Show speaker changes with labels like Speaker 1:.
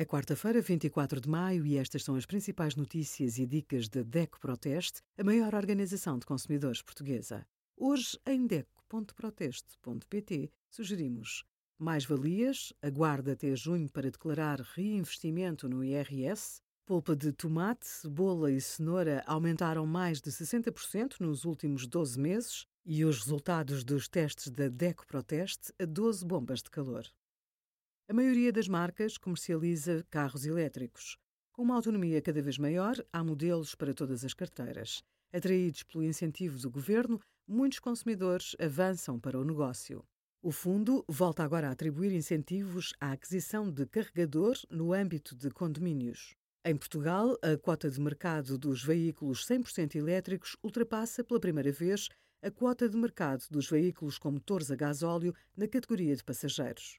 Speaker 1: É quarta-feira, 24 de maio, e estas são as principais notícias e dicas da DECO Proteste, a maior organização de consumidores portuguesa. Hoje, em DECO.proteste.pt, sugerimos mais-valias, aguarda até junho para declarar reinvestimento no IRS, polpa de tomate, cebola e cenoura aumentaram mais de 60% nos últimos 12 meses e os resultados dos testes da DECO Proteste a 12 bombas de calor. A maioria das marcas comercializa carros elétricos. Com uma autonomia cada vez maior, há modelos para todas as carteiras. Atraídos pelo incentivo do governo, muitos consumidores avançam para o negócio. O fundo volta agora a atribuir incentivos à aquisição de carregador no âmbito de condomínios. Em Portugal, a cota de mercado dos veículos 100% elétricos ultrapassa pela primeira vez a cota de mercado dos veículos com motores a gasóleo na categoria de passageiros.